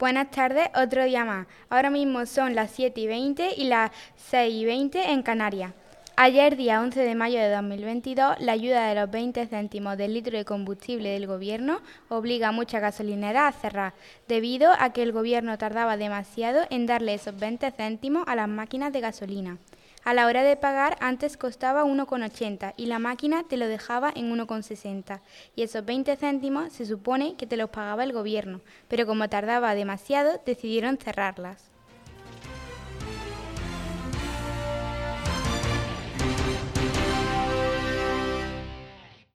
Buenas tardes, otro día más. Ahora mismo son las 7 y 20 y las 6 y 20 en Canarias. Ayer, día 11 de mayo de 2022, la ayuda de los 20 céntimos del litro de combustible del Gobierno obliga a muchas gasolineras a cerrar, debido a que el Gobierno tardaba demasiado en darle esos 20 céntimos a las máquinas de gasolina. A la hora de pagar antes costaba 1,80 y la máquina te lo dejaba en 1,60 y esos 20 céntimos se supone que te los pagaba el gobierno, pero como tardaba demasiado decidieron cerrarlas.